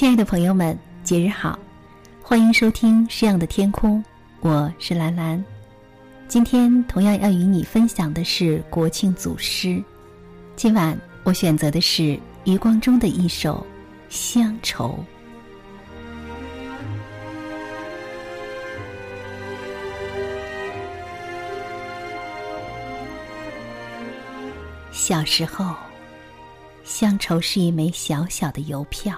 亲爱的朋友们，节日好！欢迎收听《诗样的天空》，我是兰兰。今天同样要与你分享的是国庆组诗。今晚我选择的是余光中的一首《乡愁》。小时候，乡愁是一枚小小的邮票。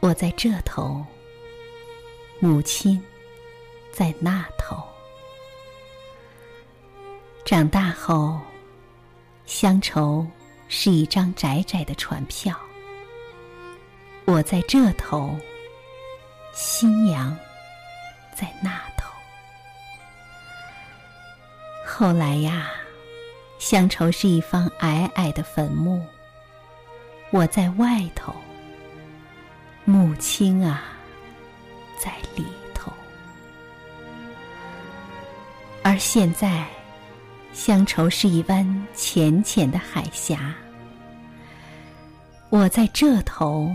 我在这头，母亲在那头。长大后，乡愁是一张窄窄的船票。我在这头，新娘在那头。后来呀，乡愁是一方矮矮的坟墓。我在外头。母亲啊，在里头。而现在，乡愁是一湾浅浅的海峡。我在这头，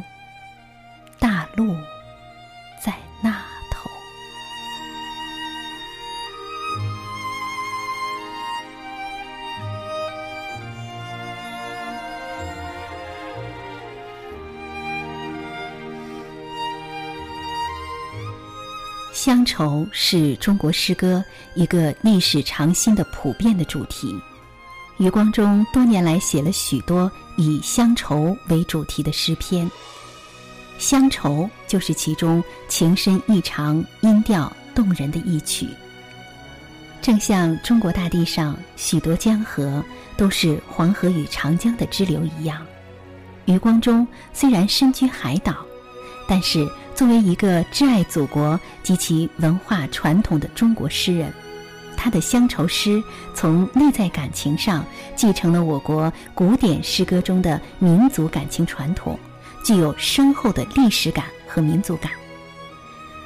乡愁是中国诗歌一个历史长新的普遍的主题。余光中多年来写了许多以乡愁为主题的诗篇，乡愁就是其中情深意长、音调动人的一曲。正像中国大地上许多江河都是黄河与长江的支流一样，余光中虽然身居海岛，但是。作为一个挚爱祖国及其文化传统的中国诗人，他的乡愁诗从内在感情上继承了我国古典诗歌中的民族感情传统，具有深厚的历史感和民族感。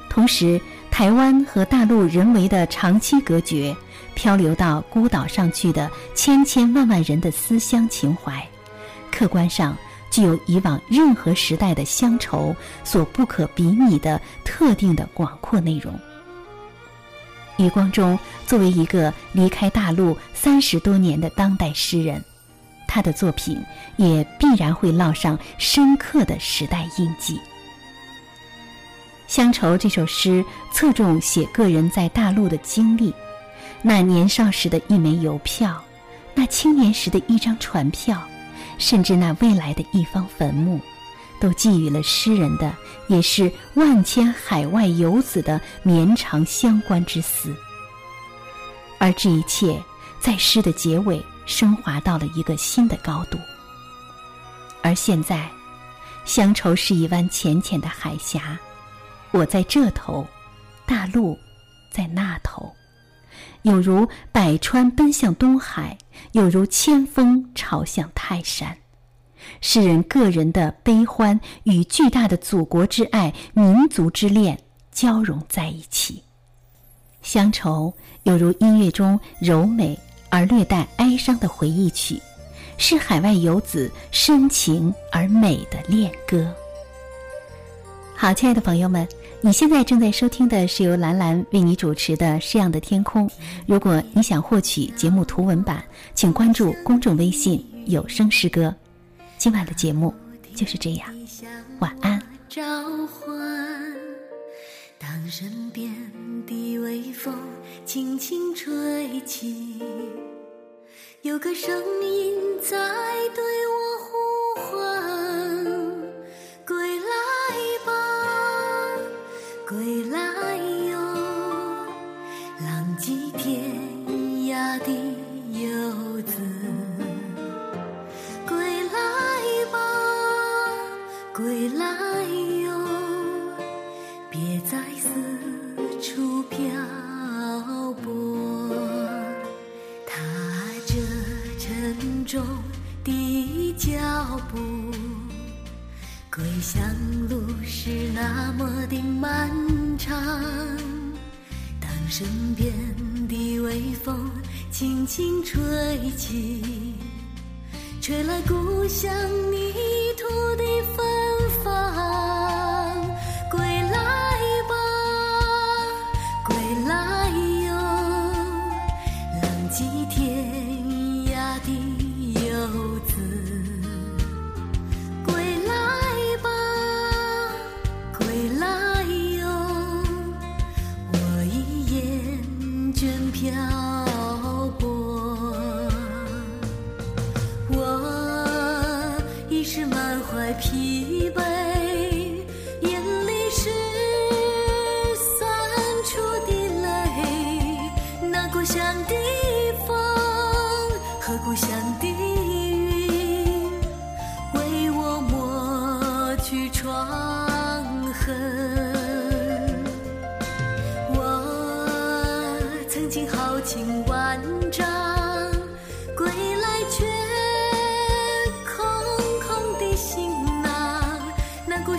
同时，台湾和大陆人为的长期隔绝，漂流到孤岛上去的千千万万人的思乡情怀，客观上。具有以往任何时代的乡愁所不可比拟的特定的广阔内容。余光中作为一个离开大陆三十多年的当代诗人，他的作品也必然会烙上深刻的时代印记。《乡愁》这首诗侧重写个人在大陆的经历，那年少时的一枚邮票，那青年时的一张船票。甚至那未来的一方坟墓，都寄予了诗人的，也是万千海外游子的绵长相关之思。而这一切，在诗的结尾升华到了一个新的高度。而现在，乡愁是一湾浅浅的海峡，我在这头，大陆在那头。有如百川奔向东海，有如千峰朝向泰山。诗人个人的悲欢与巨大的祖国之爱、民族之恋交融在一起。乡愁有如音乐中柔美而略带哀伤的回忆曲，是海外游子深情而美的恋歌。好，亲爱的朋友们。你现在正在收听的是由兰兰为你主持的《诗样的天空》。如果你想获取节目图文版，请关注公众微信“有声诗歌”。今晚的节目就是这样，晚安。召唤，当身边的微风轻轻吹起，有个声音在对我的游子归来吧归来哟。别再四处漂泊踏着沉重的脚步归乡路是那么的漫长当身边的微风轻轻吹起，吹来故乡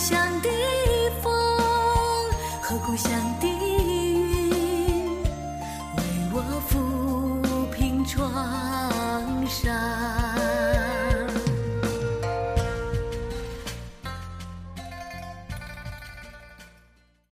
想。的